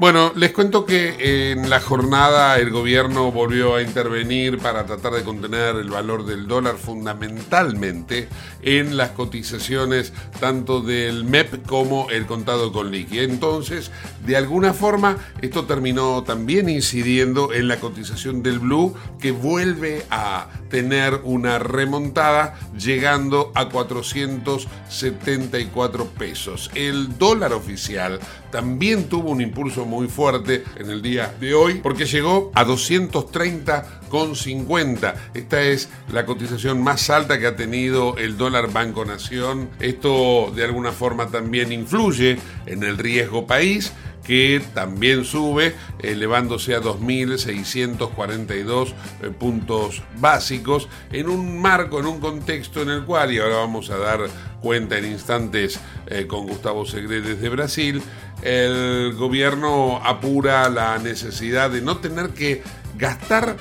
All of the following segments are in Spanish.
Bueno, les cuento que en la jornada el gobierno volvió a intervenir para tratar de contener el valor del dólar fundamentalmente en las cotizaciones tanto del MEP como el contado con liqui. Entonces, de alguna forma, esto terminó también incidiendo en la cotización del Blue que vuelve a tener una remontada llegando a 474 pesos. El dólar oficial también tuvo un impulso muy fuerte en el día de hoy porque llegó a 230,50. Esta es la cotización más alta que ha tenido el dólar Banco Nación. Esto de alguna forma también influye en el riesgo país que también sube, elevándose a 2.642 eh, puntos básicos, en un marco, en un contexto en el cual, y ahora vamos a dar cuenta en instantes eh, con Gustavo Segre desde Brasil, el gobierno apura la necesidad de no tener que gastar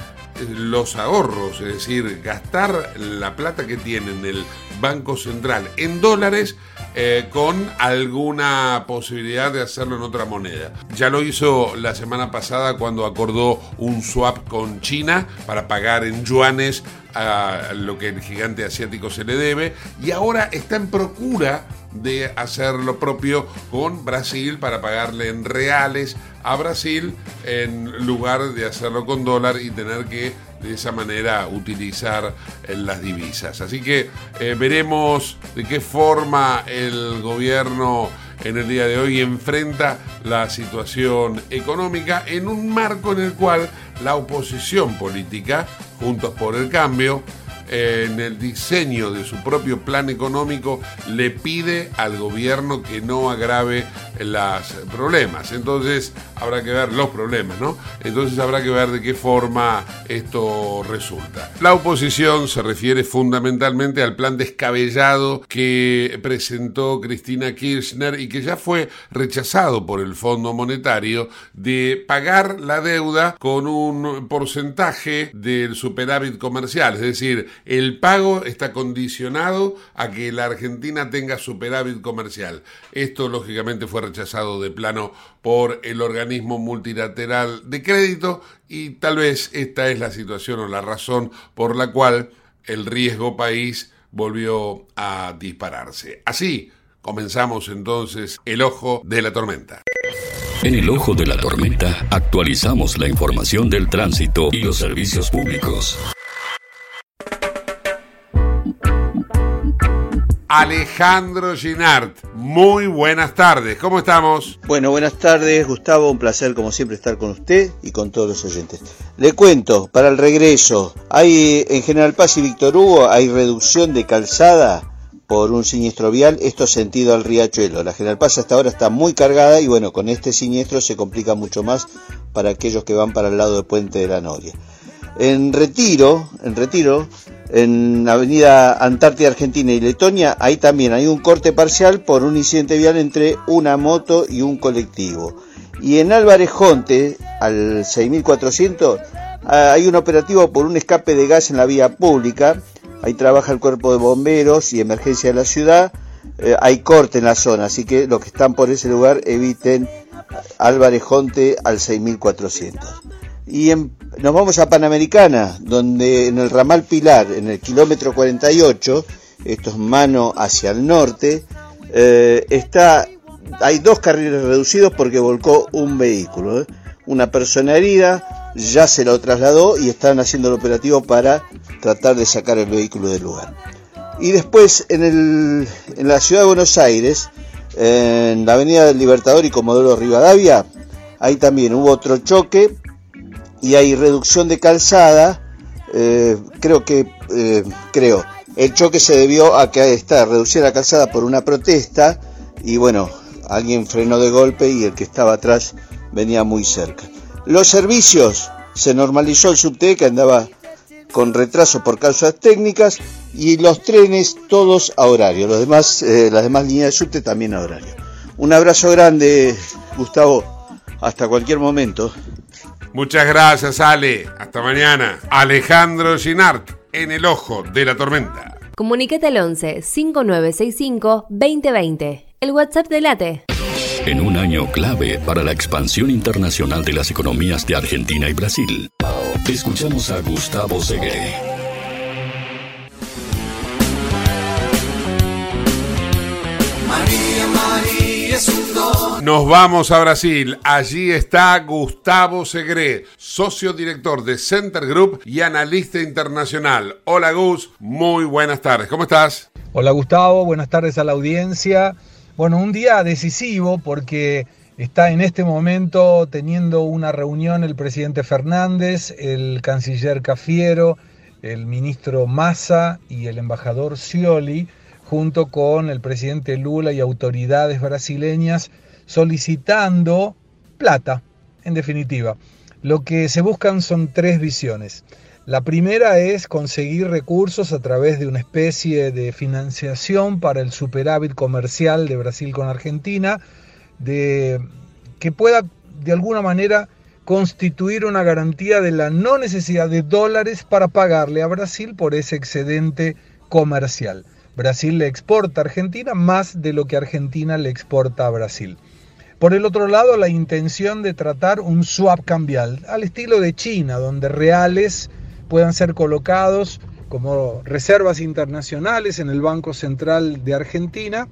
los ahorros, es decir, gastar la plata que tiene en el Banco Central en dólares eh, con alguna posibilidad de hacerlo en otra moneda. Ya lo hizo la semana pasada cuando acordó un swap con China para pagar en yuanes a lo que el gigante asiático se le debe y ahora está en procura de hacer lo propio con Brasil para pagarle en reales a Brasil en lugar de hacerlo con dólar y tener que de esa manera utilizar eh, las divisas. Así que eh, veremos de qué forma el gobierno en el día de hoy enfrenta la situación económica en un marco en el cual la oposición política, Juntos por el Cambio, en el diseño de su propio plan económico le pide al gobierno que no agrave los problemas. Entonces habrá que ver los problemas, ¿no? Entonces habrá que ver de qué forma esto resulta. La oposición se refiere fundamentalmente al plan descabellado que presentó Cristina Kirchner y que ya fue rechazado por el Fondo Monetario de pagar la deuda con un porcentaje del superávit comercial, es decir, el pago está condicionado a que la Argentina tenga superávit comercial. Esto lógicamente fue rechazado de plano por el organismo multilateral de crédito y tal vez esta es la situación o la razón por la cual el riesgo país volvió a dispararse. Así comenzamos entonces el ojo de la tormenta. En el ojo de la tormenta actualizamos la información del tránsito y los servicios públicos. Alejandro Ginart. Muy buenas tardes, ¿cómo estamos? Bueno, buenas tardes, Gustavo, un placer como siempre estar con usted y con todos los oyentes. Le cuento, para el regreso, hay en General Paz y Víctor Hugo hay reducción de calzada por un siniestro vial, esto sentido al riachuelo. La General Paz hasta ahora está muy cargada y bueno, con este siniestro se complica mucho más para aquellos que van para el lado del puente de la Noria. En Retiro, en Retiro, en Avenida Antártida Argentina y Letonia, ahí también hay un corte parcial por un incidente vial entre una moto y un colectivo. Y en Álvarez Jonte, al 6400, ah, hay un operativo por un escape de gas en la vía pública ahí trabaja el cuerpo de bomberos y emergencia de la ciudad, eh, hay corte en la zona, así que los que están por ese lugar eviten Álvarez Jonte al 6400. Y nos vamos a Panamericana, donde en el ramal Pilar, en el kilómetro 48, esto es mano hacia el norte, eh, está, hay dos carriles reducidos porque volcó un vehículo. ¿eh? Una persona herida ya se lo trasladó y están haciendo el operativo para tratar de sacar el vehículo del lugar. Y después en, el, en la ciudad de Buenos Aires, en la avenida del Libertador y Comodoro Rivadavia, ahí también hubo otro choque y hay reducción de calzada. Eh, creo que, eh, creo, el choque se debió a que está reducida la calzada por una protesta y bueno, alguien frenó de golpe y el que estaba atrás venía muy cerca. Los servicios, se normalizó el subte que andaba con retraso por causas técnicas y los trenes todos a horario, los demás, eh, las demás líneas de subte también a horario. Un abrazo grande, Gustavo, hasta cualquier momento. Muchas gracias, Ale. Hasta mañana. Alejandro Ginart, en el ojo de la tormenta. Comunicate al 11 5965 2020. El WhatsApp de Late. En un año clave para la expansión internacional de las economías de Argentina y Brasil, escuchamos a Gustavo Segué. Nos vamos a Brasil. Allí está Gustavo Segre, socio director de Center Group y analista internacional. Hola Gus, muy buenas tardes. ¿Cómo estás? Hola Gustavo, buenas tardes a la audiencia. Bueno, un día decisivo porque está en este momento teniendo una reunión el presidente Fernández, el canciller Cafiero, el ministro Massa y el embajador Scioli junto con el presidente Lula y autoridades brasileñas solicitando plata, en definitiva. Lo que se buscan son tres visiones. La primera es conseguir recursos a través de una especie de financiación para el superávit comercial de Brasil con Argentina, de, que pueda de alguna manera constituir una garantía de la no necesidad de dólares para pagarle a Brasil por ese excedente comercial. Brasil le exporta a Argentina más de lo que Argentina le exporta a Brasil. Por el otro lado, la intención de tratar un swap cambial al estilo de China, donde reales puedan ser colocados como reservas internacionales en el Banco Central de Argentina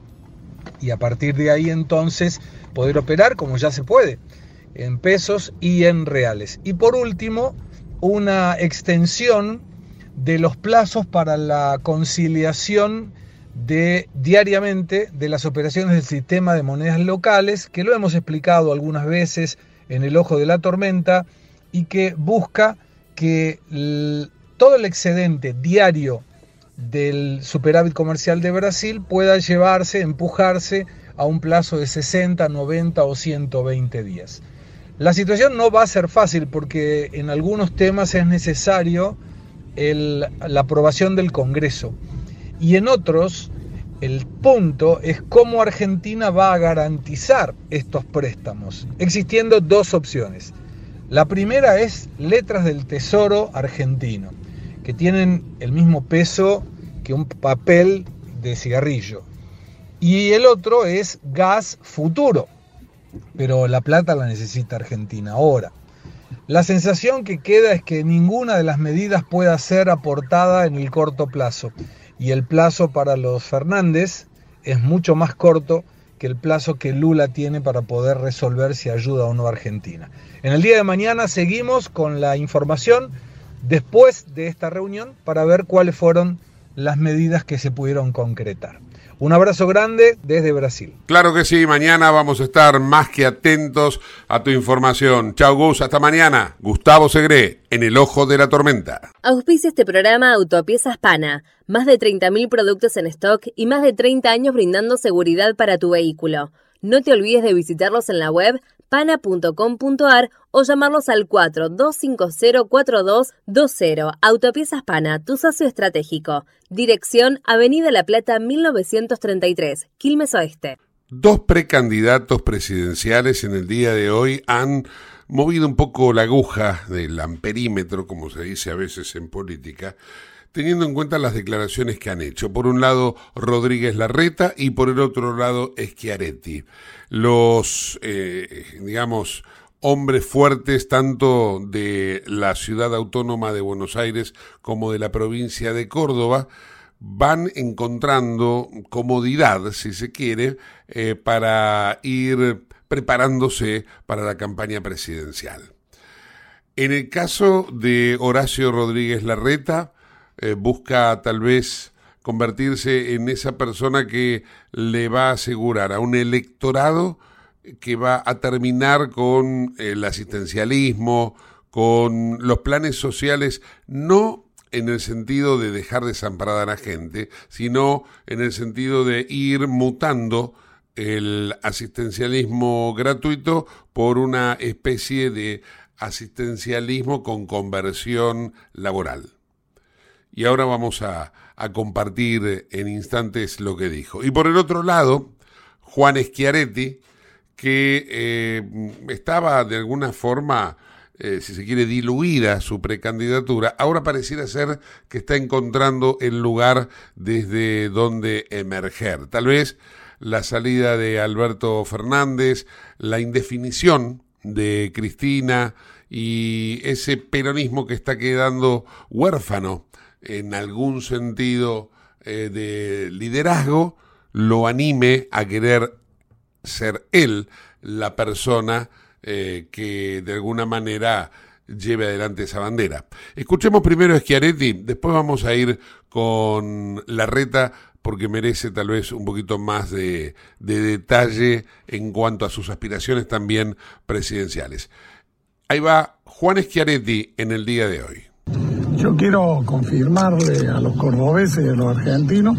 y a partir de ahí entonces poder operar como ya se puede en pesos y en reales. Y por último, una extensión de los plazos para la conciliación de diariamente de las operaciones del sistema de monedas locales, que lo hemos explicado algunas veces en el ojo de la tormenta, y que busca que todo el excedente diario del superávit comercial de Brasil pueda llevarse, empujarse a un plazo de 60, 90 o 120 días. La situación no va a ser fácil porque en algunos temas es necesario la aprobación del Congreso. Y en otros, el punto es cómo Argentina va a garantizar estos préstamos, existiendo dos opciones. La primera es letras del Tesoro argentino, que tienen el mismo peso que un papel de cigarrillo. Y el otro es gas futuro, pero la plata la necesita Argentina ahora. La sensación que queda es que ninguna de las medidas pueda ser aportada en el corto plazo y el plazo para los Fernández es mucho más corto que el plazo que Lula tiene para poder resolver si ayuda o no a Argentina. En el día de mañana seguimos con la información después de esta reunión para ver cuáles fueron las medidas que se pudieron concretar. Un abrazo grande desde Brasil. Claro que sí, mañana vamos a estar más que atentos a tu información. Chao Gus, hasta mañana. Gustavo Segre, en el ojo de la tormenta. Auspicia este programa Autopiezas Pana. Más de 30.000 productos en stock y más de 30 años brindando seguridad para tu vehículo. No te olvides de visitarlos en la web pana.com.ar o llamarlos al 42504220. Autopiezas Pana, tu socio estratégico. Dirección Avenida La Plata 1933, Quilmes Oeste. Dos precandidatos presidenciales en el día de hoy han movido un poco la aguja del amperímetro, como se dice a veces en política, teniendo en cuenta las declaraciones que han hecho. Por un lado, Rodríguez Larreta y por el otro lado, Schiaretti. Los, eh, digamos, hombres fuertes tanto de la ciudad autónoma de Buenos Aires como de la provincia de Córdoba, van encontrando comodidad, si se quiere, eh, para ir preparándose para la campaña presidencial. En el caso de Horacio Rodríguez Larreta, eh, busca tal vez convertirse en esa persona que le va a asegurar a un electorado que va a terminar con el asistencialismo, con los planes sociales, no en el sentido de dejar desamparada a la gente, sino en el sentido de ir mutando el asistencialismo gratuito por una especie de asistencialismo con conversión laboral. Y ahora vamos a, compartir en instantes lo que dijo. Y por el otro lado, Juan Schiaretti, que eh, estaba de alguna forma, eh, si se quiere, diluida su precandidatura, ahora pareciera ser que está encontrando el lugar desde donde emerger. Tal vez la salida de Alberto Fernández, la indefinición de Cristina y ese peronismo que está quedando huérfano en algún sentido eh, de liderazgo, lo anime a querer ser él la persona eh, que de alguna manera lleve adelante esa bandera. Escuchemos primero a Schiaretti, después vamos a ir con la reta porque merece tal vez un poquito más de, de detalle en cuanto a sus aspiraciones también presidenciales. Ahí va Juan Schiaretti en el día de hoy. Yo quiero confirmarle a los cordobeses y a los argentinos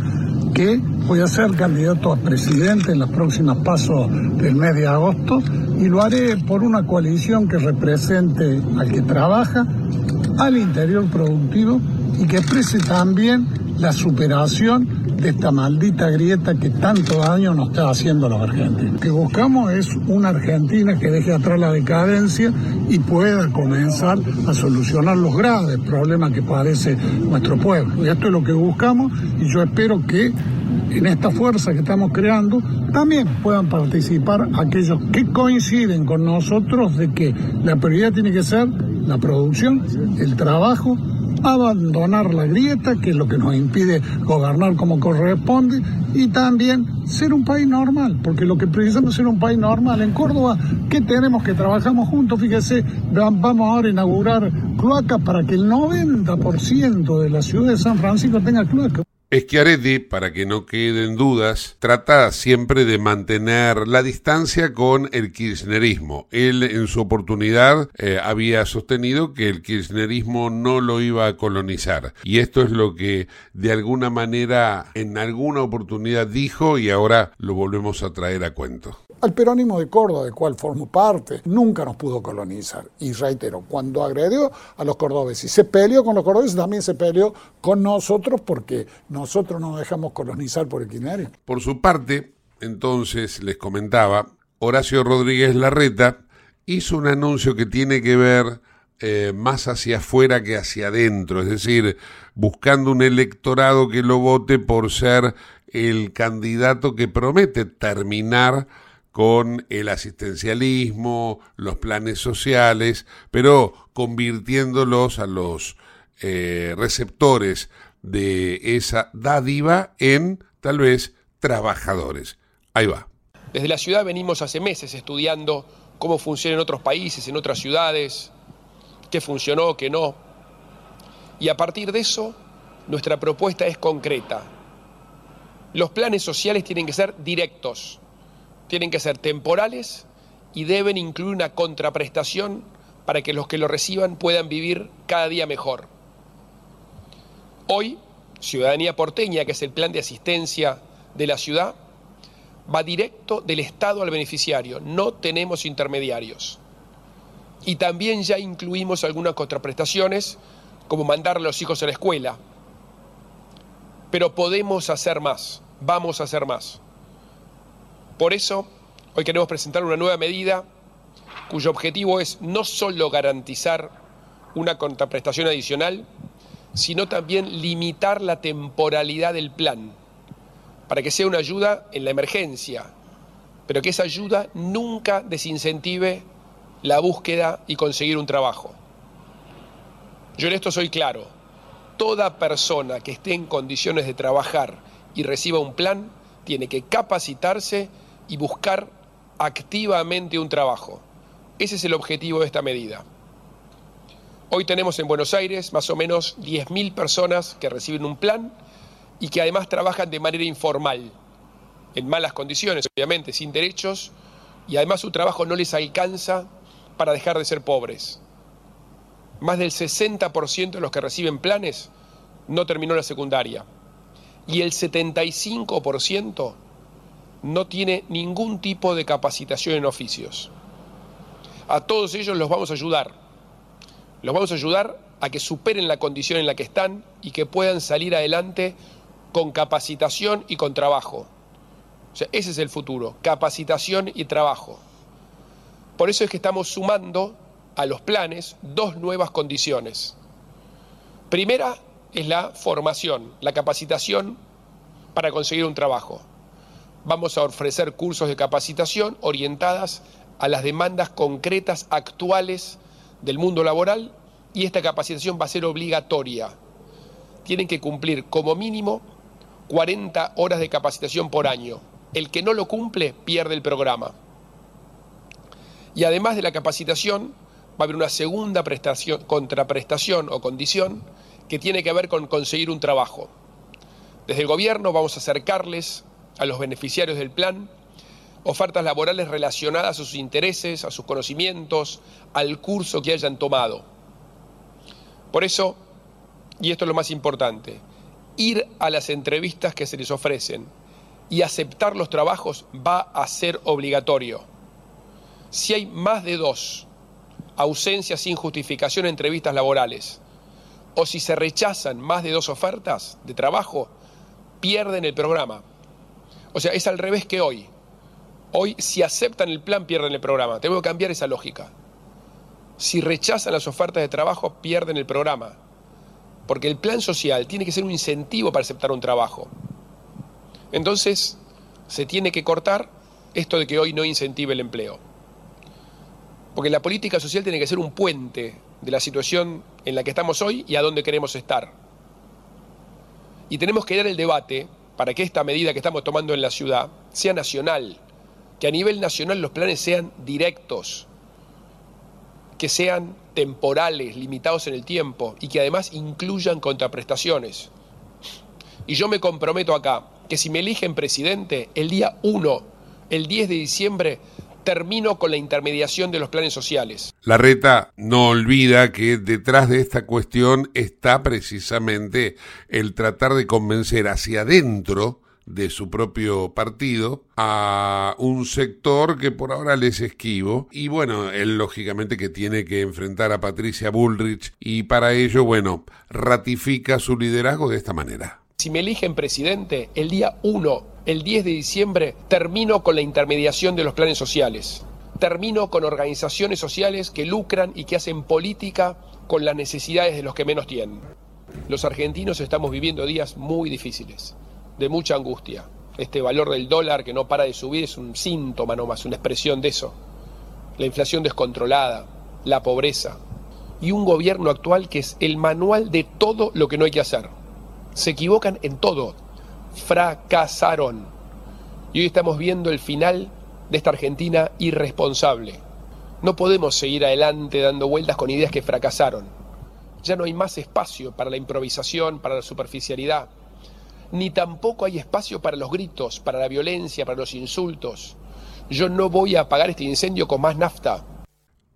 que voy a ser candidato a presidente en los próximos pasos del mes de agosto y lo haré por una coalición que represente al que trabaja, al interior productivo y que exprese también la superación de esta maldita grieta que tanto daño nos está haciendo a los argentinos. Lo que buscamos es una Argentina que deje atrás la decadencia y pueda comenzar a solucionar los graves problemas que padece nuestro pueblo. Y esto es lo que buscamos y yo espero que en esta fuerza que estamos creando también puedan participar aquellos que coinciden con nosotros de que la prioridad tiene que ser la producción, el trabajo, abandonar la grieta, que es lo que nos impide gobernar como corresponde, y también ser un país normal, porque lo que precisamos es ser un país normal. En Córdoba, ¿qué tenemos que trabajamos juntos? Fíjese, vamos ahora a inaugurar cloacas para que el 90% de la ciudad de San Francisco tenga cloacas. Schiaretti, para que no queden dudas, trata siempre de mantener la distancia con el kirchnerismo. Él en su oportunidad eh, había sostenido que el kirchnerismo no lo iba a colonizar. Y esto es lo que de alguna manera en alguna oportunidad dijo y ahora lo volvemos a traer a cuento. Al peronismo de Córdoba, del cual formo parte, nunca nos pudo colonizar. Y reitero, cuando agredió a los cordobeses y se peleó con los cordobeses, también se peleó con nosotros porque nosotros nos dejamos colonizar por el kirchnerismo. Por su parte, entonces les comentaba, Horacio Rodríguez Larreta hizo un anuncio que tiene que ver eh, más hacia afuera que hacia adentro, es decir, buscando un electorado que lo vote por ser el candidato que promete terminar con el asistencialismo, los planes sociales, pero convirtiéndolos a los eh, receptores de esa dádiva en tal vez trabajadores. Ahí va. Desde la ciudad venimos hace meses estudiando cómo funciona en otros países, en otras ciudades, qué funcionó, qué no. Y a partir de eso, nuestra propuesta es concreta. Los planes sociales tienen que ser directos, tienen que ser temporales y deben incluir una contraprestación para que los que lo reciban puedan vivir cada día mejor. Hoy, Ciudadanía Porteña, que es el plan de asistencia de la ciudad, va directo del Estado al beneficiario, no tenemos intermediarios. Y también ya incluimos algunas contraprestaciones, como mandar a los hijos a la escuela. Pero podemos hacer más, vamos a hacer más. Por eso, hoy queremos presentar una nueva medida cuyo objetivo es no solo garantizar una contraprestación adicional, sino también limitar la temporalidad del plan, para que sea una ayuda en la emergencia, pero que esa ayuda nunca desincentive la búsqueda y conseguir un trabajo. Yo en esto soy claro, toda persona que esté en condiciones de trabajar y reciba un plan tiene que capacitarse y buscar activamente un trabajo. Ese es el objetivo de esta medida. Hoy tenemos en Buenos Aires más o menos 10.000 personas que reciben un plan y que además trabajan de manera informal, en malas condiciones, obviamente, sin derechos, y además su trabajo no les alcanza para dejar de ser pobres. Más del 60% de los que reciben planes no terminó la secundaria y el 75% no tiene ningún tipo de capacitación en oficios. A todos ellos los vamos a ayudar. Los vamos a ayudar a que superen la condición en la que están y que puedan salir adelante con capacitación y con trabajo. O sea, ese es el futuro, capacitación y trabajo. Por eso es que estamos sumando a los planes dos nuevas condiciones. Primera es la formación, la capacitación para conseguir un trabajo. Vamos a ofrecer cursos de capacitación orientadas a las demandas concretas actuales del mundo laboral y esta capacitación va a ser obligatoria. Tienen que cumplir como mínimo 40 horas de capacitación por año. El que no lo cumple pierde el programa. Y además de la capacitación, va a haber una segunda prestación, contraprestación o condición que tiene que ver con conseguir un trabajo. Desde el gobierno vamos a acercarles a los beneficiarios del plan ofertas laborales relacionadas a sus intereses, a sus conocimientos, al curso que hayan tomado. Por eso, y esto es lo más importante, ir a las entrevistas que se les ofrecen y aceptar los trabajos va a ser obligatorio. Si hay más de dos ausencias sin justificación en entrevistas laborales, o si se rechazan más de dos ofertas de trabajo, pierden el programa. O sea, es al revés que hoy. Hoy, si aceptan el plan, pierden el programa. Tengo que cambiar esa lógica. Si rechazan las ofertas de trabajo, pierden el programa. Porque el plan social tiene que ser un incentivo para aceptar un trabajo. Entonces, se tiene que cortar esto de que hoy no incentive el empleo. Porque la política social tiene que ser un puente de la situación en la que estamos hoy y a dónde queremos estar. Y tenemos que dar el debate para que esta medida que estamos tomando en la ciudad sea nacional, que a nivel nacional los planes sean directos, que sean temporales, limitados en el tiempo y que además incluyan contraprestaciones. Y yo me comprometo acá que si me eligen presidente, el día 1, el 10 de diciembre, termino con la intermediación de los planes sociales. La reta no olvida que detrás de esta cuestión está precisamente el tratar de convencer hacia adentro de su propio partido a un sector que por ahora les esquivo y bueno, él lógicamente que tiene que enfrentar a Patricia Bullrich y para ello, bueno, ratifica su liderazgo de esta manera. Si me eligen presidente, el día 1 el 10 de diciembre termino con la intermediación de los planes sociales. Termino con organizaciones sociales que lucran y que hacen política con las necesidades de los que menos tienen. Los argentinos estamos viviendo días muy difíciles, de mucha angustia. Este valor del dólar que no para de subir es un síntoma nomás, una expresión de eso. La inflación descontrolada, la pobreza y un gobierno actual que es el manual de todo lo que no hay que hacer. Se equivocan en todo, fracasaron. Y hoy estamos viendo el final de esta Argentina irresponsable. No podemos seguir adelante dando vueltas con ideas que fracasaron. Ya no hay más espacio para la improvisación, para la superficialidad, ni tampoco hay espacio para los gritos, para la violencia, para los insultos. Yo no voy a apagar este incendio con más nafta.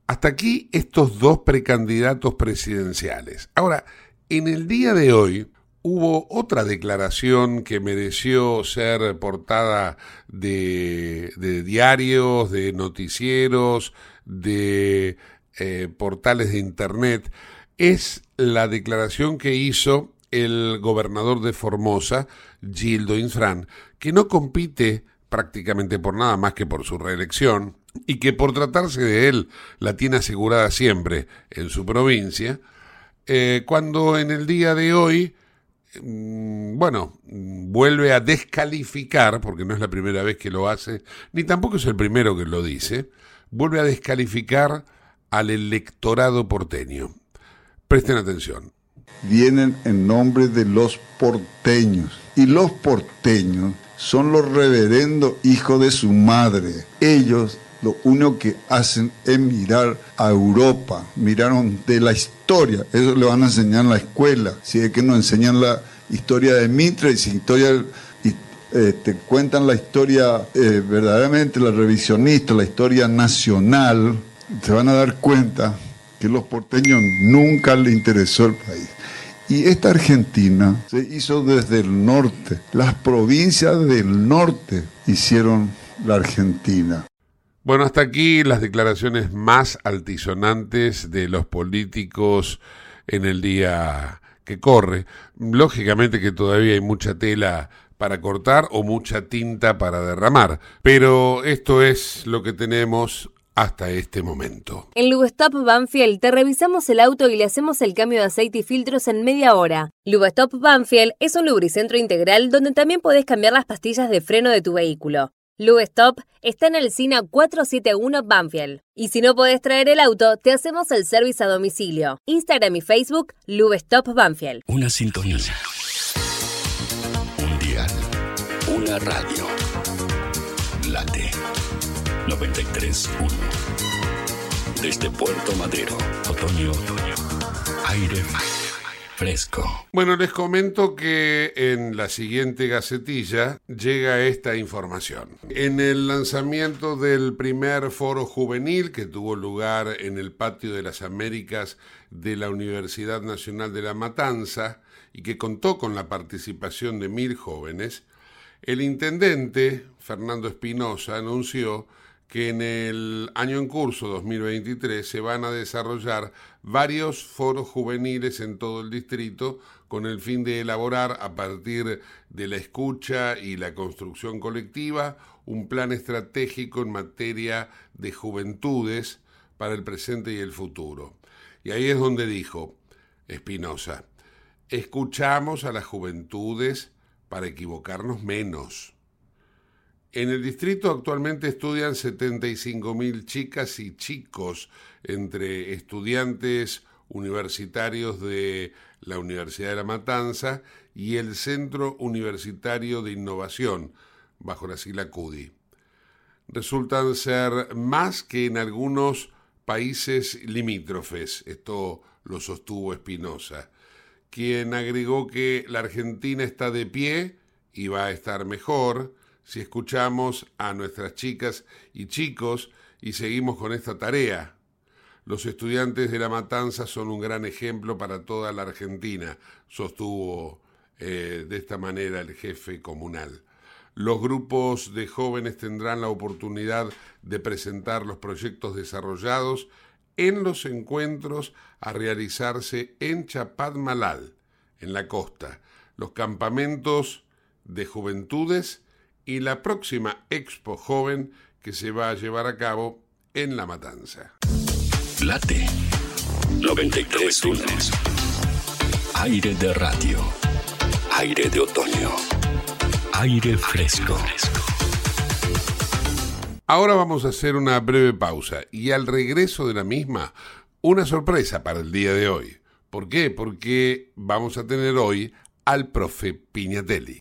Hasta aquí estos dos precandidatos presidenciales. Ahora, en el día de hoy, Hubo otra declaración que mereció ser portada de, diarios, de noticieros, de eh, portales de Internet. Es la declaración que hizo el gobernador de Formosa, Gildo Infran, que no compite prácticamente por nada más que por su reelección, y que por tratarse de él la tiene asegurada siempre en su provincia, eh, cuando en el día de hoy, bueno, vuelve a descalificar, porque no es la primera vez que lo hace, ni tampoco es el primero que lo dice, vuelve a descalificar al electorado porteño. Presten atención. Vienen en nombre de los porteños. Y los porteños son los reverendos hijos de su madre. Ellos lo único que hacen es mirar a Europa, miraron de la historia, eso le van a enseñar en la escuela, si es que nos enseñan la historia de Mitre y si historia eh, te cuentan la historia eh, verdaderamente, la revisionista, la historia nacional, se van a dar cuenta que los porteños nunca le interesó el país. Y esta Argentina se hizo desde el norte. Las provincias del norte hicieron la Argentina. Bueno, hasta aquí las declaraciones más altisonantes de los políticos en el día que corre. Lógicamente que todavía hay mucha tela para cortar o mucha tinta para derramar, pero esto es lo que tenemos hasta este momento. En Lubestop Banfield te revisamos el auto y le hacemos el cambio de aceite y filtros en media hora. Lubestop Banfield es un lubricentro integral donde también podés cambiar las pastillas de freno de tu vehículo. Lubestop está en el SINA 471 Banfield. Y si no podés traer el auto, te hacemos el servicio a domicilio. Instagram y Facebook, Lubestop Banfield. Una sintonía. Un dial. Una radio. Late. 93.1. Desde Puerto Madero, otoño, otoño. Aire fresco. Bueno, les comento que en la siguiente gacetilla llega esta información. En el lanzamiento del primer foro juvenil que tuvo lugar en el Patio de las Américas de la Universidad Nacional de La Matanza y que contó con la participación de mil jóvenes, el intendente, Fernando Espinosa, anunció que en el año en curso 2023 se van a desarrollar varios foros juveniles en todo el distrito con el fin de elaborar a partir de la escucha y la construcción colectiva un plan estratégico en materia de juventudes para el presente y el futuro. Y ahí es donde dijo Espinosa, escuchamos a las juventudes para equivocarnos menos en el distrito actualmente estudian 75.000 chicas y chicos entre estudiantes universitarios de la Universidad de La Matanza y el Centro Universitario de Innovación, bajo la sigla CUDI. Resultan ser más que en algunos países limítrofes, esto lo sostuvo Espinosa, quien agregó que la Argentina está de pie y va a estar mejor, si escuchamos a nuestras chicas y chicos y seguimos con esta tarea. Los estudiantes de La Matanza son un gran ejemplo para toda la Argentina, sostuvo eh, de esta manera el jefe comunal. Los grupos de jóvenes tendrán la oportunidad de presentar los proyectos desarrollados en los encuentros a realizarse en Chapadmalal, en la costa, los campamentos de juventudes y la próxima Expo Joven que se va a llevar a cabo en La Matanza. Late 93 Aire de radio. Aire de otoño. Aire fresco. Ahora vamos a hacer una breve pausa y al regreso de la misma, una sorpresa para el día de hoy. ¿Por qué? Porque vamos a tener hoy al profe Piñatelli.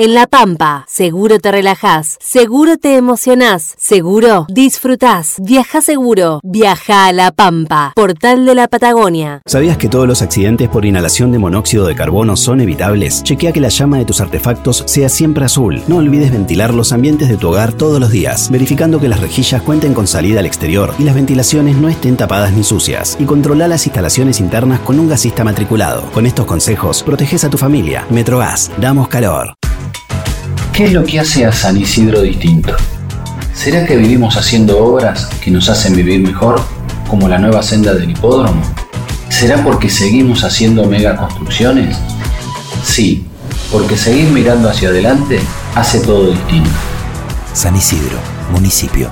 En La Pampa, seguro te relajás, seguro te emocionás, seguro disfrutás. Viaja seguro, viaja a La Pampa, portal de la Patagonia. ¿Sabías que todos los accidentes por inhalación de monóxido de carbono son evitables? Chequea que la llama de tus artefactos sea siempre azul. No olvides ventilar los ambientes de tu hogar todos los días, verificando que las rejillas cuenten con salida al exterior y las ventilaciones no estén tapadas ni sucias. Y controla las instalaciones internas con un gasista matriculado. Con estos consejos, proteges a tu familia. Metrogas, damos calor. ¿Qué es lo que hace a San Isidro distinto? ¿Será que vivimos haciendo obras que nos hacen vivir mejor, como la nueva senda del hipódromo? ¿Será porque seguimos haciendo megaconstrucciones? Sí, porque seguir mirando hacia adelante hace todo distinto. San Isidro, municipio.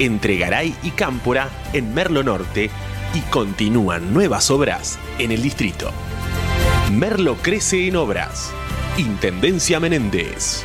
entre Garay y Cámpora en Merlo Norte y continúan nuevas obras en el distrito. Merlo crece en obras. Intendencia Menéndez.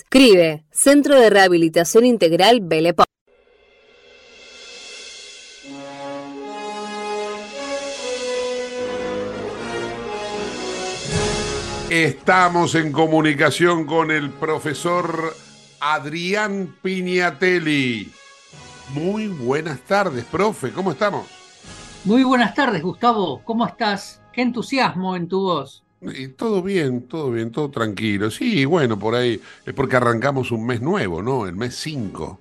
CRIBE, Centro de Rehabilitación Integral Belepo. Estamos en comunicación con el profesor Adrián Piñatelli. Muy buenas tardes, profe, ¿cómo estamos? Muy buenas tardes, Gustavo, ¿cómo estás? Qué entusiasmo en tu voz. Y todo bien, todo bien, todo tranquilo. Sí, bueno, por ahí es porque arrancamos un mes nuevo, ¿no? El mes 5.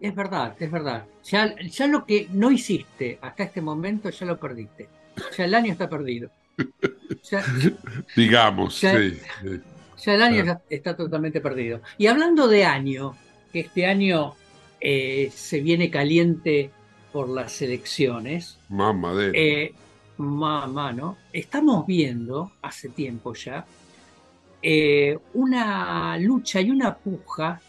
Es verdad, es verdad. Ya, ya lo que no hiciste hasta este momento ya lo perdiste. Ya el año está perdido. Ya, Digamos, ya- sí. sí. ya el año Ah. ya está totalmente perdido. Y hablando de año, que este año eh, se viene caliente por las elecciones, Mamadera. Eh, mamá, ¿no? Estamos viendo, hace tiempo ya, eh, una lucha y una puja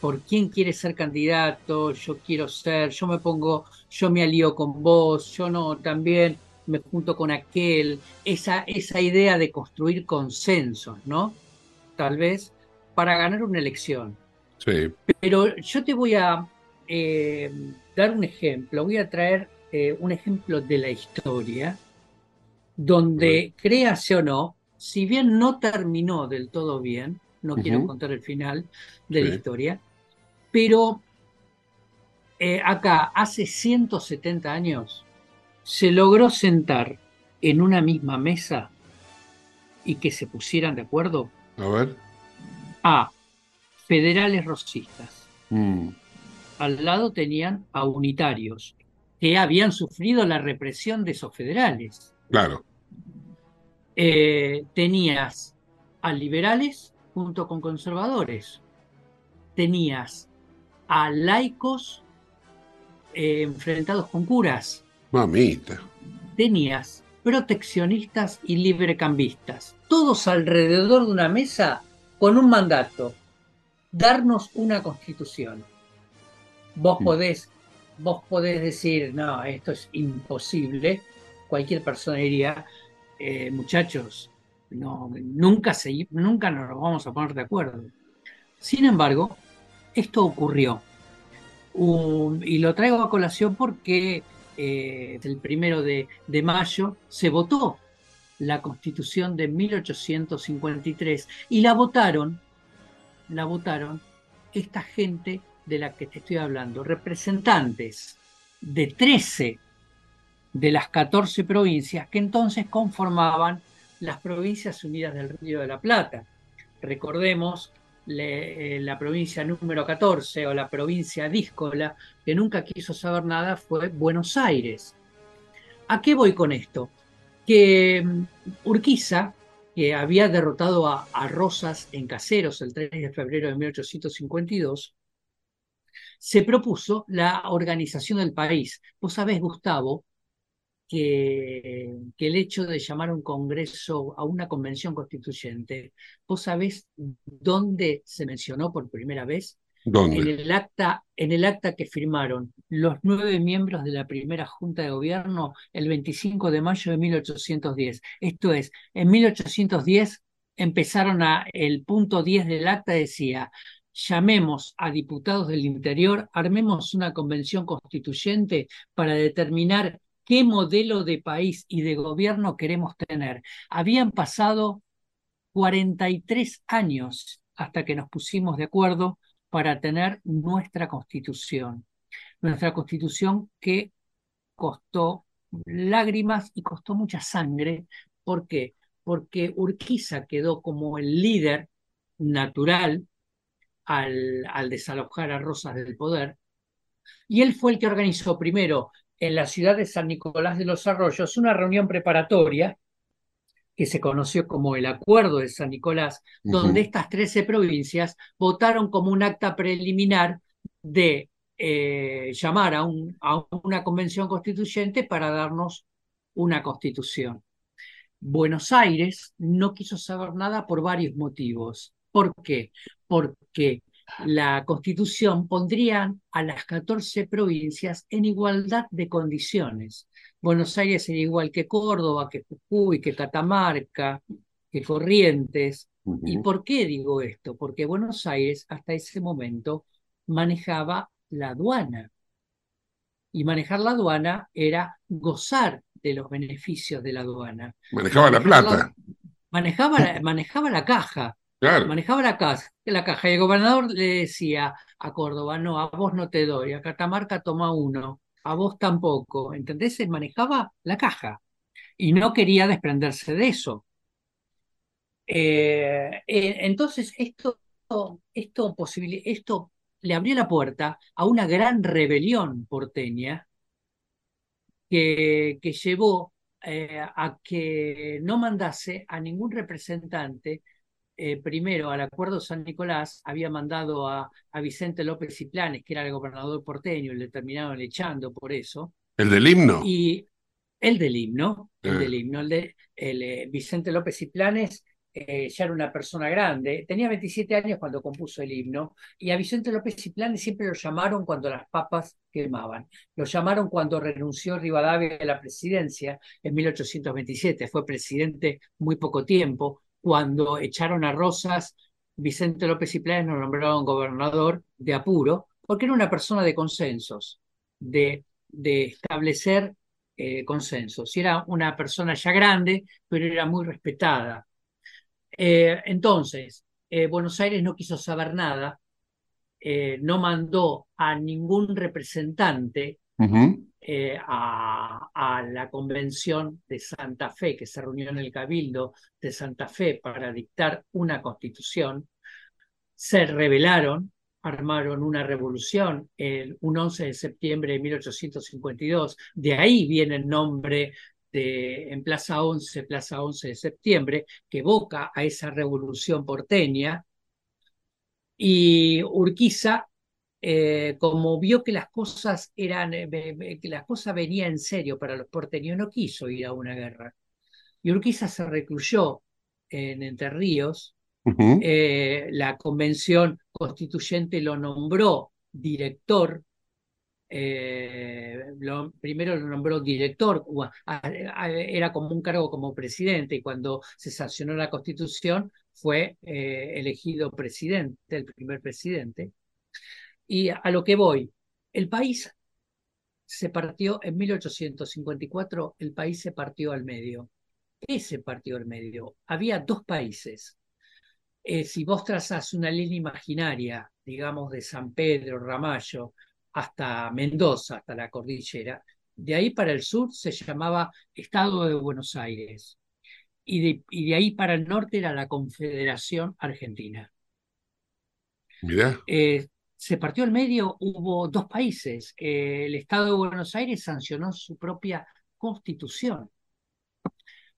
por quién quiere ser candidato, yo quiero ser, yo me pongo, yo me alío con vos, yo no, también me junto con aquel, esa, esa idea de construir consensos, ¿no? Tal vez para ganar una elección. Sí. Pero yo te voy a eh, dar un ejemplo, voy a traer eh, un ejemplo de la historia, donde, créase o no, si bien no terminó del todo bien, no quiero contar el final de la historia, pero eh, acá, hace 170 años, se logró sentar en una misma mesa y que se pusieran de acuerdo A ver. a federales rosistas. Mm. Al lado tenían a unitarios que habían sufrido la represión de esos federales. Claro. Eh, tenías a liberales junto con conservadores. Tenías a laicos eh, enfrentados con curas. Mamita. Tenías proteccionistas y librecambistas. Todos alrededor de una mesa con un mandato. Darnos una constitución. Vos podés, vos podés decir, no, esto es imposible. Cualquier persona diría, eh, muchachos, no, nunca, se, nunca nos vamos a poner de acuerdo. Sin embargo, esto ocurrió. Y lo traigo a colación porque eh, el primero de, de mayo se votó la constitución de 1853 y la votaron, la votaron esta gente de la que te estoy hablando, representantes de 13 de las 14 provincias que entonces conformaban las provincias unidas del Río de la Plata. Recordemos eh, la provincia número 14 o la provincia díscola que nunca quiso saber nada fue Buenos Aires. ¿A qué voy con esto? Que mm, Urquiza, que había derrotado a, a Rosas en Caseros el 3 de febrero de 1852, se propuso la organización del país. Vos sabés, Gustavo, que, que el hecho de llamar a un congreso, a una convención constituyente, ¿vos sabés dónde se mencionó por primera vez? ¿Dónde? En el acta, en el acta que firmaron los nueve miembros de la primera Junta de Gobierno el 25 de mayo de 1810. Esto es, en 1810 empezaron a, el punto 10 del acta decía, llamemos a diputados del interior, armemos una convención constituyente para determinar qué modelo de país y de gobierno queremos tener. Habían pasado 43 años hasta que nos pusimos de acuerdo para tener nuestra constitución. Nuestra constitución que costó lágrimas y costó mucha sangre. ¿Por qué? Porque Urquiza quedó como el líder natural al, al desalojar a Rosas del poder. Y él fue el que organizó primero en la ciudad de San Nicolás de los Arroyos una reunión preparatoria que se conoció como el Acuerdo de San Nicolás, donde estas 13 provincias votaron como un acta preliminar de eh, llamar a, un- a una convención constituyente para darnos una constitución. Buenos Aires no quiso saber nada por varios motivos. ¿Por qué? Porque la constitución pondría a las 14 provincias en igualdad de condiciones. Buenos Aires era igual que Córdoba, que Jujuy, que Catamarca, que Corrientes. ¿Y por qué digo esto? Porque Buenos Aires hasta ese momento manejaba la aduana. Y manejar la aduana era gozar de los beneficios de la aduana. Manejaba la plata. manejaba manejaba la caja. Manejaba la caja, la caja. Y el gobernador le decía a Córdoba, no, a vos no te doy, a Catamarca toma uno, a vos tampoco. ¿Entendés? Manejaba la caja y no quería desprenderse de eso. Eh, entonces, esto, esto, posibili- esto le abrió la puerta a una gran rebelión porteña que, que llevó eh, a que no mandase a ningún representante. Eh, primero, al Acuerdo San Nicolás, había mandado a, a Vicente López y Planes, que era el gobernador porteño, y le terminaron echando por eso. ¿El del himno? Y el del himno, el del himno, el de el, eh, Vicente López y Planes eh, ya era una persona grande, tenía 27 años cuando compuso el himno, y a Vicente López y Planes siempre lo llamaron cuando las papas quemaban. Lo llamaron cuando renunció Rivadavia a la presidencia en 1827, fue presidente muy poco tiempo. Cuando echaron a Rosas, Vicente López y Planes lo nombraron gobernador de Apuro, porque era una persona de consensos, de, de establecer eh, consensos. Y era una persona ya grande, pero era muy respetada. Eh, entonces, eh, Buenos Aires no quiso saber nada, no mandó a ningún representante. Eh, a, la convención de Santa Fe, que se reunió en el Cabildo de Santa Fe para dictar una constitución, se rebelaron, armaron una revolución el, un 11 de septiembre de 1852. De ahí viene el nombre de, en Plaza 11, Plaza 11 de septiembre, que evoca a esa revolución porteña. Y Urquiza, eh, como vio que las cosas eran, eh, que las cosas venían en serio para los porteños, no quiso ir a una guerra. Y Urquiza se recluyó en Entre Ríos, eh, la convención constituyente lo nombró director, eh, lo, primero lo nombró director, era como un cargo como presidente y cuando se sancionó la constitución fue elegido presidente, el primer presidente. Y a lo que voy, el país se partió en 1854, el país se partió al medio. ¿Qué se partió al medio? Había dos países, eh, si vos trazás una línea imaginaria, digamos, de San Pedro, Ramallo, hasta Mendoza, hasta la cordillera, de ahí para el sur se llamaba Estado de Buenos Aires. Y de, y de ahí para el norte era la Confederación Argentina. Mira. Eh, se partió al medio, hubo dos países. Eh, el Estado de Buenos Aires sancionó su propia constitución.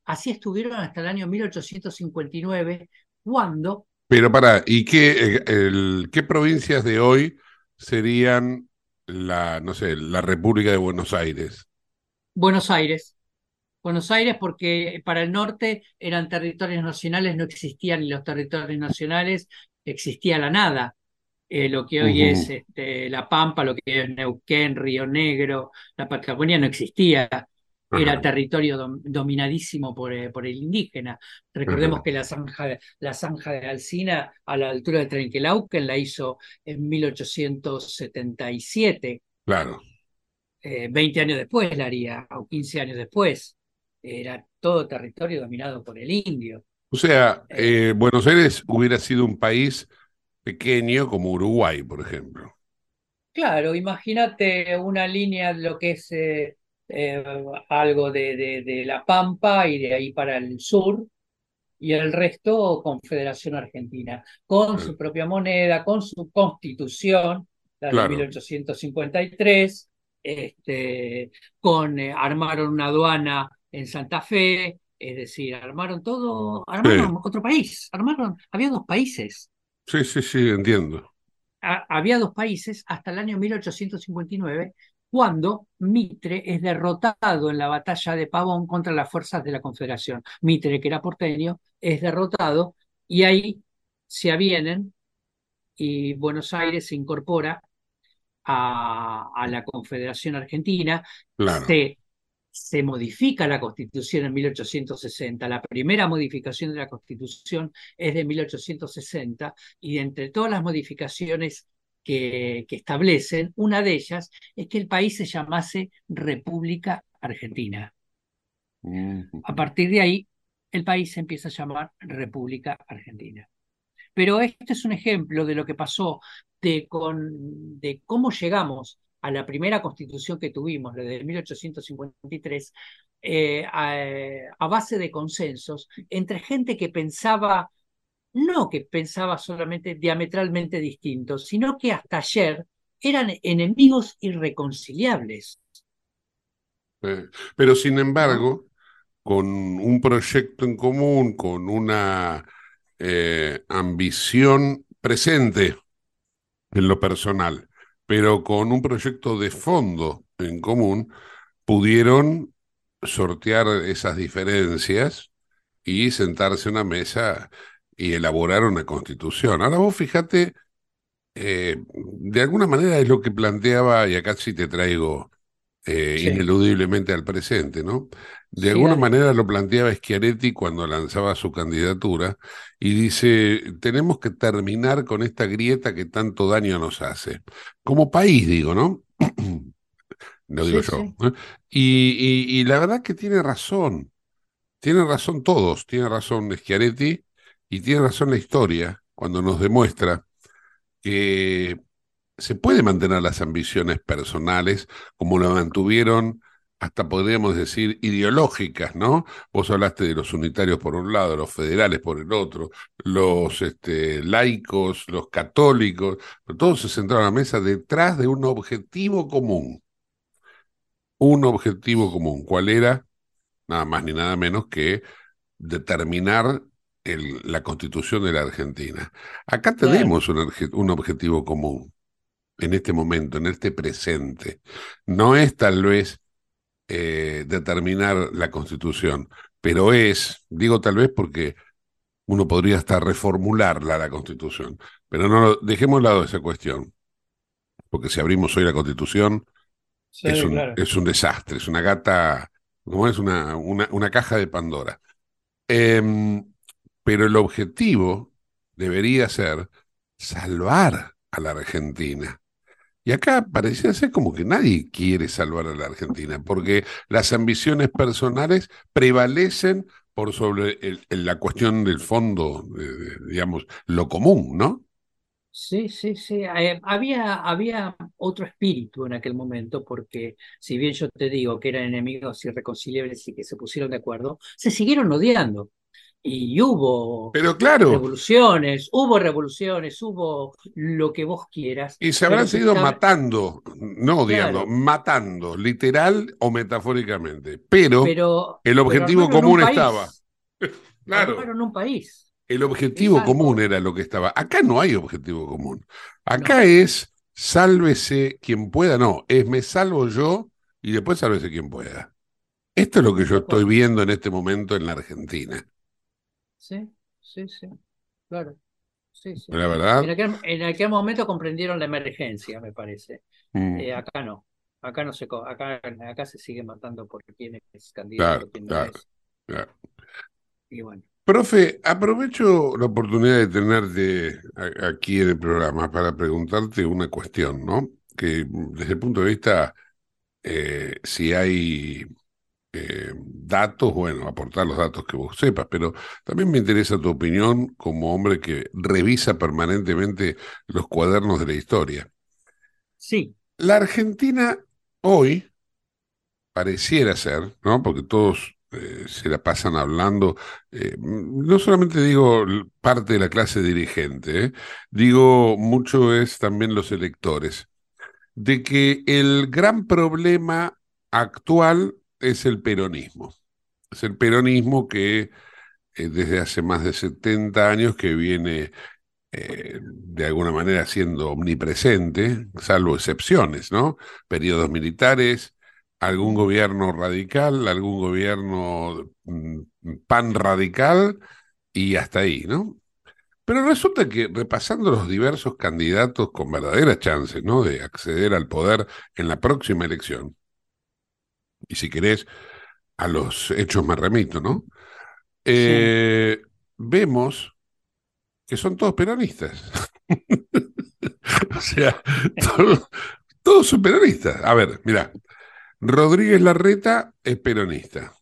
Así estuvieron hasta el año 1859, cuando... Pero para, ¿y qué, el, qué provincias de hoy serían la, no sé, la República de Buenos Aires? Buenos Aires. Buenos Aires porque para el norte eran territorios nacionales, no existían ni los territorios nacionales, existía la nada. Eh, lo que hoy es este, La Pampa, lo que es Neuquén, Río Negro, la Patagonia no existía era territorio dominadísimo por, eh, por, el indígena. Recordemos que la zanja, de, la zanja de Alcina a la altura de Trenquelauquen la hizo en 1877. Claro. 20 eh, años después la haría, o 15 años después. Era todo territorio dominado por el indio. O sea, eh, Buenos Aires hubiera sido un país pequeño como Uruguay, por ejemplo. Claro, imagínate una línea de lo que es eh, algo de, de, La Pampa y de ahí para el sur, y el resto Confederación Argentina, con su propia moneda, con su constitución, la de 1853, este, con, eh, armaron una aduana en Santa Fe, es decir, armaron todo, armaron otro país, armaron, había dos países. Sí, sí, sí, entiendo. había dos países hasta el año 1859 cuando Mitre es derrotado en la batalla de Pavón contra las fuerzas de la Confederación. Mitre, que era porteño, es derrotado y ahí se avienen y Buenos Aires se incorpora a, la Confederación Argentina. Se, se modifica la Constitución en 1860. La primera modificación de la Constitución es de 1860 y entre todas las modificaciones que, establecen, una de ellas es que el país se llamase República Argentina. A partir de ahí, el país se empieza a llamar República Argentina. Pero este es un ejemplo de lo que pasó, de, con, de cómo llegamos a la primera constitución que tuvimos, la de 1853, eh, a, base de consensos entre gente que pensaba no que pensaba solamente diametralmente distintos, sino que hasta ayer eran enemigos irreconciliables. pero sin embargo, con un proyecto en común, con una eh, ambición presente en lo personal, pero con un proyecto de fondo en común, pudieron sortear esas diferencias y sentarse a una mesa y elaborar una constitución. Ahora vos fíjate, eh, de alguna manera es lo que planteaba, y acá te traigo eh, ineludiblemente al presente, ¿no? De alguna manera lo planteaba Schiaretti cuando lanzaba su candidatura y dice, tenemos que terminar con esta grieta que tanto daño nos hace. Como país, digo, ¿no? lo digo yo. Y, y, la verdad que tiene razón. Tiene razón todos. Tiene razón Schiaretti y tiene razón la historia cuando nos demuestra que se puede mantener las ambiciones personales como lo mantuvieron hasta podríamos decir ideológicas, ¿no? Vos hablaste de los unitarios por un lado, los federales por el otro, los este, laicos, los católicos, pero todos se centraron a la mesa detrás de un objetivo común. Un objetivo común. ¿Cuál era? Nada más ni nada menos que determinar el, la constitución de la Argentina. Acá tenemos un, un objetivo común en este momento, en este presente. No es tal vez eh, determinar la constitución, pero es, digo tal vez porque uno podría hasta reformularla la constitución, pero no dejemos de lado esa cuestión, porque si abrimos hoy la constitución es, un, es un desastre, es una gata, como es una, una, una caja de Pandora. Em, pero el objetivo debería ser salvar a la Argentina. Y acá parecía ser como que nadie quiere salvar a la Argentina, porque las ambiciones personales prevalecen por sobre la cuestión del fondo, digamos, lo común, ¿no? Sí, sí, sí. Eh, había, había otro espíritu en aquel momento, porque si bien yo te digo que eran enemigos irreconciliables y que se pusieron de acuerdo, se siguieron odiando y hubo pero claro, revoluciones, hubo revoluciones, hubo lo que vos quieras. Y se habrán seguido matando, no odiando, matando, literal o metafóricamente. Pero, el objetivo común estaba. claro. en un país. El objetivo común era lo que estaba. Acá no hay objetivo común. Acá es sálvese quien pueda, no, es me salvo yo y después sálvese quien pueda. Esto es lo que yo estoy viendo en este momento en la Argentina. Sí, sí, sí, claro. Sí, sí. La verdad. En aquel, momento comprendieron la emergencia, me parece. Mm. Eh, acá no. Acá no se acá, acá se sigue matando por quién es candidato, claro, claro, Y bueno. Profe, aprovecho la oportunidad de tenerte aquí en el programa para preguntarte una cuestión, ¿no? Que desde el punto de vista, eh, si hay eh, datos, bueno, aportar los datos que vos sepas, pero también me interesa tu opinión como hombre que revisa permanentemente los cuadernos de la historia. Sí. La Argentina hoy pareciera ser, ¿no? Porque todos eh, se la pasan hablando, eh, no solamente digo parte de la clase dirigente, digo mucho es también los electores, de que el gran problema actual es el peronismo. Es el peronismo que eh, desde hace más de 70 años que viene eh, de alguna manera siendo omnipresente, salvo excepciones, ¿no? Periodos militares, algún gobierno radical, algún gobierno mm, pan radical y hasta ahí, ¿no? Pero resulta que repasando los diversos candidatos con verdaderas chances, ¿no? De acceder al poder en la próxima elección, y si querés, a los hechos me remito, ¿no? Eh, vemos que son todos peronistas. o sea, todos, son peronistas. A ver, mira, Rodríguez Larreta es peronista.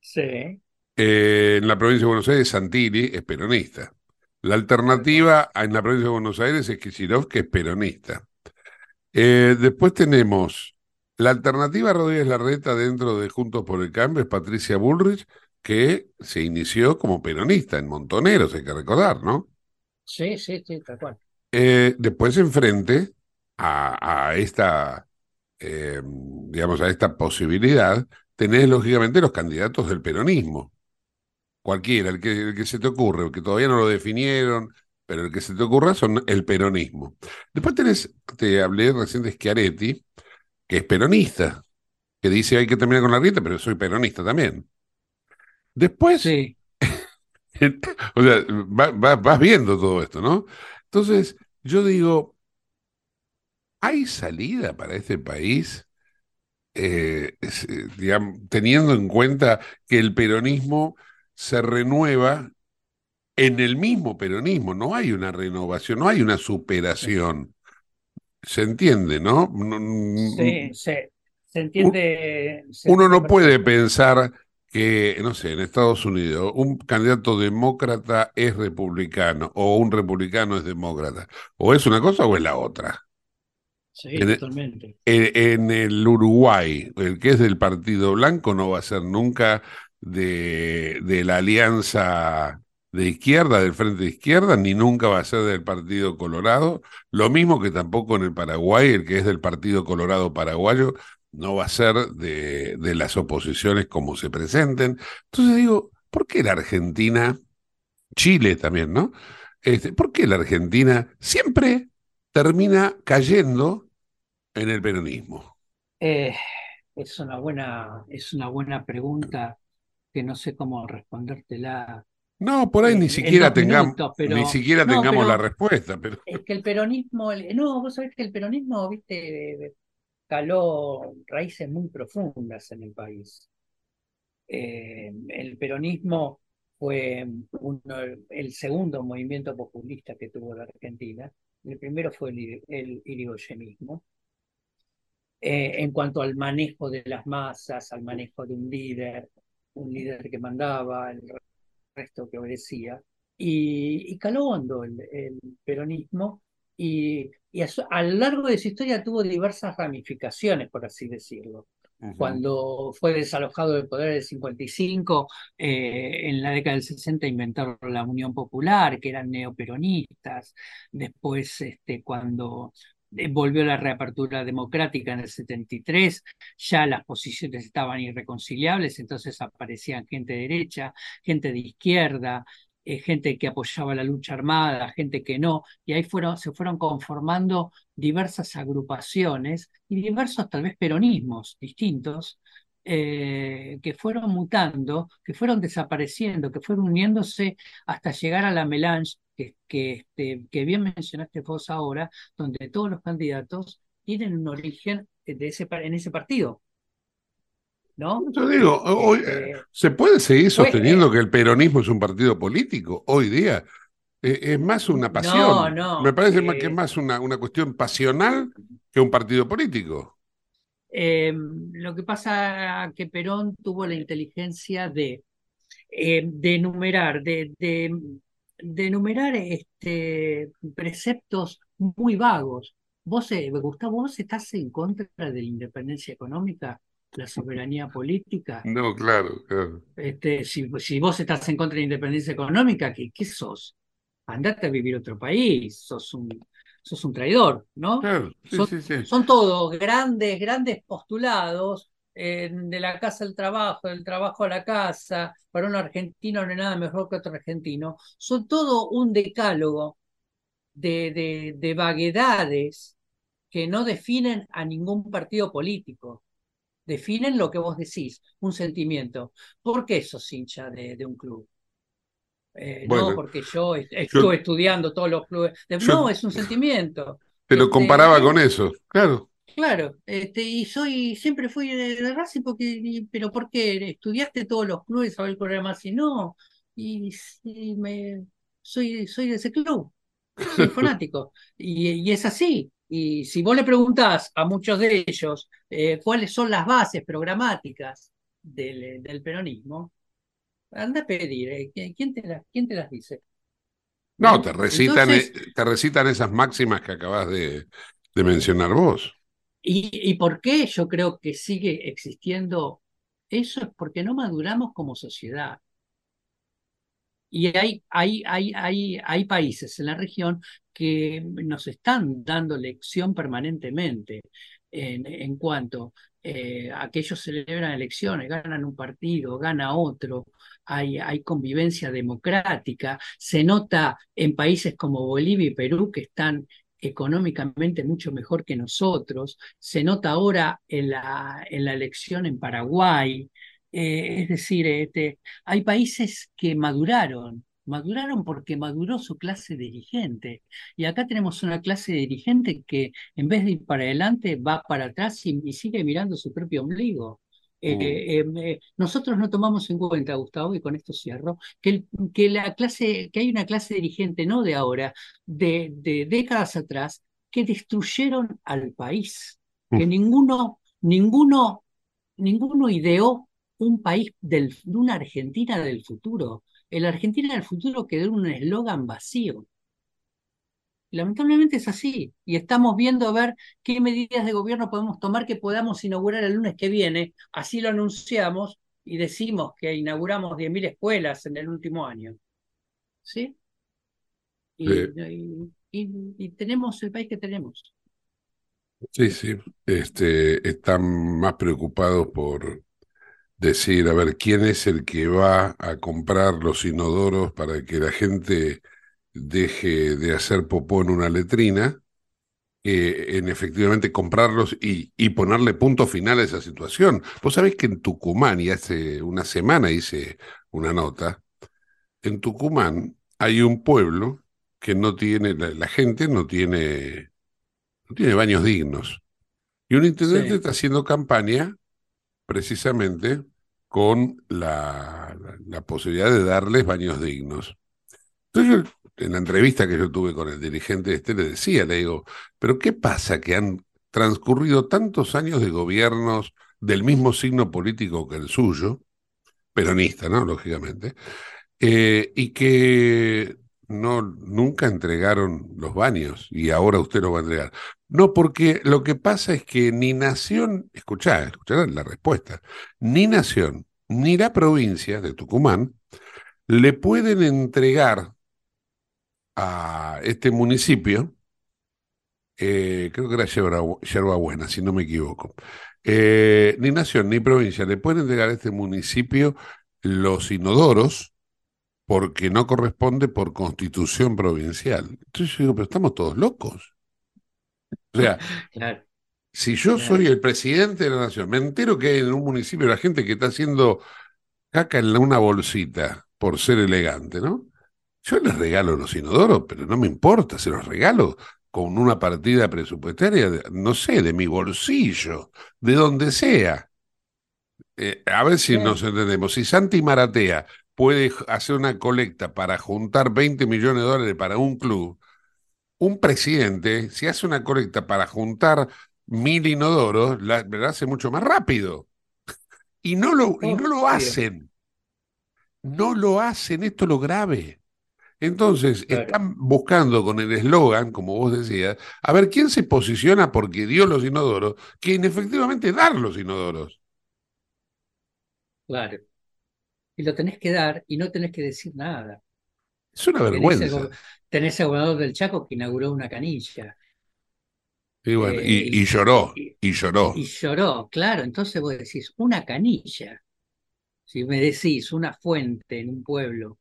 Sí. Eh, en la provincia de Buenos Aires, Santilli es peronista. La alternativa en la provincia de Buenos Aires es Kicillof, que es peronista. Eh, después tenemos la alternativa a Rodríguez Larreta dentro de Juntos por el Cambio es Patricia Bullrich, que se inició como peronista en Montoneros, hay que recordar, ¿no? Sí, sí, sí, tal cual. Eh, después enfrente a, a esta, eh, digamos, a esta posibilidad, tenés lógicamente los candidatos del peronismo. Cualquiera, el que, el que se te ocurre, que todavía no lo definieron, pero el que se te ocurra son el peronismo. Después tenés, te hablé recién de Schiaretti, que es peronista, que dice hay que terminar con la rieta, pero soy peronista también. Después, sí. o sea, vas viendo todo esto, ¿no? Entonces, yo digo, ¿hay salida para este país? Eh, eh, digamos, teniendo en cuenta que el peronismo se renueva en el mismo peronismo, no hay una renovación, no hay una superación. Se entiende, ¿no? Sí, se, entiende. uno no puede pensar que, no sé, en Estados Unidos un candidato demócrata es republicano o un republicano es demócrata. O es una cosa o es la otra. Sí, En el- totalmente. En, en el Uruguay, el que es del Partido Blanco no va a ser nunca de, de la alianza de izquierda, del Frente de Izquierda, ni nunca va a ser del Partido Colorado. Lo mismo que tampoco en el Paraguay, el que es del Partido Colorado Paraguayo, no va a ser de, de las oposiciones como se presenten. Entonces digo, ¿por qué la Argentina, Chile también, ¿no? Este, ¿por qué la Argentina siempre termina cayendo en el peronismo? Eh, es una buena, es una buena pregunta que no sé cómo respondértela. No, por ahí ni siquiera minutos, pero- ni siquiera no, tengamos pero la respuesta, pero Es que el peronismo, el- no, vos sabés que el peronismo, viste, caló raíces muy profundas en el país. Eh, el peronismo fue uno- el segundo movimiento populista que tuvo la Argentina. El primero fue el, el irigoyenismo. Eh, en cuanto al manejo de las masas, al manejo de un líder, un líder que mandaba, el resto que obedecía. Y, y caló hondo el, el peronismo y, y a, su- a lo largo de su historia tuvo diversas ramificaciones, por así decirlo. Cuando fue desalojado del poder del 55, eh, en la década del 60 inventaron la Unión Popular, que eran neoperonistas. Después, este, cuando volvió la reapertura democrática en el 73, ya las posiciones estaban irreconciliables, entonces aparecían gente de derecha, gente de izquierda, eh, gente que apoyaba la lucha armada, gente que no, y ahí fueron, se fueron conformando diversas agrupaciones y diversos tal vez peronismos distintos eh, que fueron mutando, que fueron desapareciendo, que fueron uniéndose hasta llegar a la melange que, que, este, que bien mencionaste vos ahora, donde todos los candidatos tienen un origen de ese, en ese partido. ¿No? yo digo, hoy, Este, ¿se puede seguir fue- sosteniendo que el peronismo es un partido político hoy día? Eh, es más una pasión. No, no, Me parece más eh, que es más una, una cuestión pasional que un partido político. Eh, lo que pasa que Perón tuvo la inteligencia de, eh, de enumerar, de, de, de enumerar este, preceptos muy vagos. Vos, eh, Gustavo, vos estás en contra de la independencia económica, la soberanía política. No, claro, claro. Este, si, si vos estás en contra de la independencia económica, ¿qué, qué sos? Andate a vivir a otro país, sos un, sos un traidor, ¿no? sí, son, sí, sí. son todos grandes, grandes postulados eh, de la casa al trabajo, del trabajo a la casa, para un argentino no hay nada mejor que otro argentino. Son todo un decálogo de, de, de vaguedades que no definen a ningún partido político. Definen lo que vos decís, un sentimiento. ¿Por qué sos hincha de, de un club? Eh, Bueno, no, porque yo est- yo- estuve estudiando todos los clubes. Yo- no, es un sentimiento. Te lo Este, comparaba con eso, claro. Claro, este, y soy, siempre fui de, de Racing porque, y- pero ¿por qué? ¿Estudiaste todos los clubes, sabés correr más? Y no, y, me, soy, soy de ese club, soy fanático, y, y es así. Y si vos le preguntás a muchos de ellos eh, cuáles son las bases programáticas del, del peronismo, anda a pedir, eh, ¿quién te las, quién te las dice? No, te recitan, Entonces- eh, te recitan esas máximas que acabas de, de mencionar vos. ¿Y, por qué yo creo que sigue existiendo eso? Es porque no maduramos como sociedad. Y hay, hay, hay, hay, países en la región que nos están dando lección permanentemente en, en cuanto eh, a que celebran elecciones, ganan un partido, gana otro, hay, hay convivencia democrática, se nota en países como Bolivia y Perú que están económicamente mucho mejor que nosotros, se nota ahora en la, en la elección en Paraguay, eh, es decir, este, hay países que maduraron, maduraron porque maduró su clase dirigente. Y acá tenemos una clase dirigente que en vez de ir para adelante va para atrás y, y sigue mirando su propio ombligo. Eh, eh, eh, nosotros no tomamos en cuenta, Gustavo, y con esto cierro, que, el- que la clase, que hay una clase dirigente no de ahora, de, de décadas atrás, que destruyeron al país, que ninguno, ninguno, ninguno ideó un país del, de una Argentina del futuro. El Argentina del futuro quedó en un eslogan vacío. Y lamentablemente es así. Y estamos viendo a ver qué medidas de gobierno podemos tomar que podamos inaugurar el lunes que viene. Así lo anunciamos y decimos que inauguramos 10.000 escuelas en el último año. ¿Sí? Y, y- y- y tenemos el país que tenemos. Sí, sí. Este, están más preocupados por decir, a ver, ¿quién es el que va a comprar los inodoros para que la gente deje de hacer popó en una letrina? que en efectivamente comprarlos y, y ponerle punto final a esa situación. Vos sabés que en Tucumán, y hace una semana hice una nota, en Tucumán hay un pueblo que no tiene, la, la gente no tiene, no tiene baños dignos. Y un intendente Sí. está haciendo campaña precisamente con la, la- la posibilidad de darles baños dignos. Entonces, yo, en la entrevista que yo tuve con el dirigente este, le decía, le digo, pero ¿qué pasa que han transcurrido tantos años de gobiernos del mismo signo político que el suyo, peronista, ¿no? Lógicamente, eh, y que no, nunca entregaron los baños y ahora usted los va a entregar. No, porque lo que pasa es que ni Nación, escuchá, escuchá la respuesta, ni Nación ni la provincia de Tucumán le pueden entregar a este municipio, eh, creo que era Yerba, Yerba Buena, si no me equivoco, eh, ni Nación ni provincia le pueden entregar a este municipio los inodoros porque no corresponde por constitución provincial. Entonces yo digo, pero estamos todos locos. O sea, Claro. si yo soy el presidente de la nación, me entero que hay en un municipio la gente que está haciendo caca en una bolsita por ser elegante, ¿no? Yo les regalo los inodoros, pero no me importa, se los regalo con una partida presupuestaria, de- no sé, de mi bolsillo, de donde sea. Eh, a ver si nos entendemos. Si Santi Maratea puede hacer una colecta para juntar 20 millones de dólares para un club, un presidente, si hace una colecta para juntar mil inodoros, la, la hace mucho más rápido. Y no lo, y no lo hacen. No lo hacen, esto es lo grave. Entonces, están buscando con el eslogan, como vos decías, a ver quién se posiciona porque dio los inodoros, que efectivamente dar los inodoros. Claro. Y lo tenés que dar y no tenés que decir nada. Es una Tenés el, vergüenza. tenés el gobernador del Chaco que inauguró una canilla Y bueno, eh, y, y- y lloró, y lloró. y lloró, claro. Entonces vos decís, una canilla. Si me decís una fuente en un pueblo,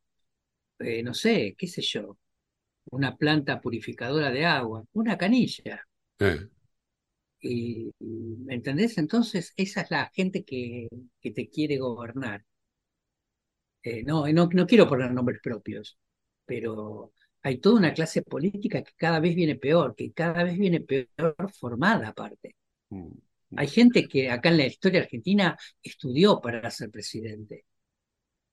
eh, no sé, qué sé yo, una planta purificadora de agua, una canilla. Eh, Y, y, ¿me entendés? Entonces, esa es la gente que, que te quiere gobernar. Eh, no, no, no quiero poner nombres propios, pero hay toda una clase política que cada vez viene peor, que cada vez viene peor formada aparte. Hay gente que acá en la historia argentina estudió para ser presidente.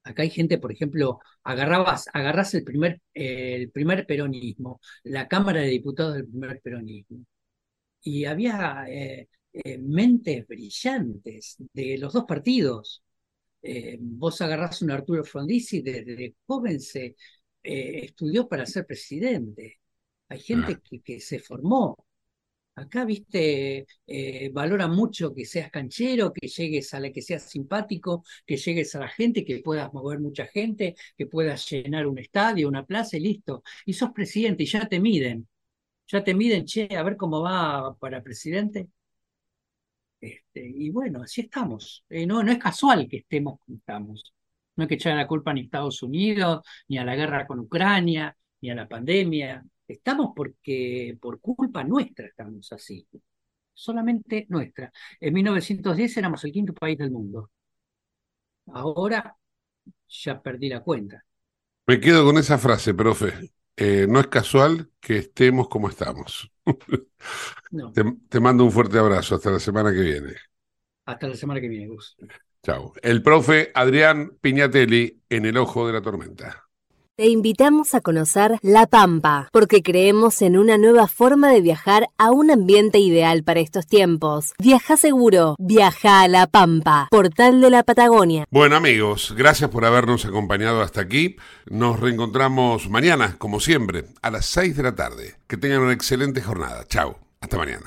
Acá hay gente, por ejemplo, agarrabas, agarrás el primer, eh, el primer peronismo, la Cámara de Diputados del primer peronismo, y había eh, eh, mentes brillantes de los dos partidos. Eh, vos agarrás un Arturo Frondizi, desde joven se estudió para ser presidente. Hay gente que, que se formó. Acá, viste, eh, valora mucho que seas canchero, que llegues a la que seas simpático, que llegues a la gente, que puedas mover mucha gente, que puedas llenar un estadio, una plaza y listo. Y sos presidente y ya te miden. Ya te miden, che, a ver cómo va para presidente. Este, y bueno, así estamos. Eh, no, no es casual que estemos como estamos. No hay que echar la culpa ni a Estados Unidos, ni a la guerra con Ucrania, ni a la pandemia. Estamos porque por culpa nuestra estamos así. Solamente nuestra. En 1910 éramos el quinto país del mundo. Ahora ya perdí la cuenta. Me quedo con esa frase, profe. Eh, no es casual que estemos como estamos. No. Te, te mando un fuerte abrazo. Hasta la semana que viene. Hasta la semana que viene, Gus. Chao. El profe Adrián Piñatelli en el ojo de la tormenta. Te invitamos a conocer La Pampa, porque creemos en una nueva forma de viajar a un ambiente ideal para estos tiempos. Viaja seguro, viaja a La Pampa, portal de la Patagonia. Bueno amigos, gracias por habernos acompañado hasta aquí. Nos reencontramos mañana, como siempre, a las 6 de la tarde. Que tengan una excelente jornada. Chao. Hasta mañana.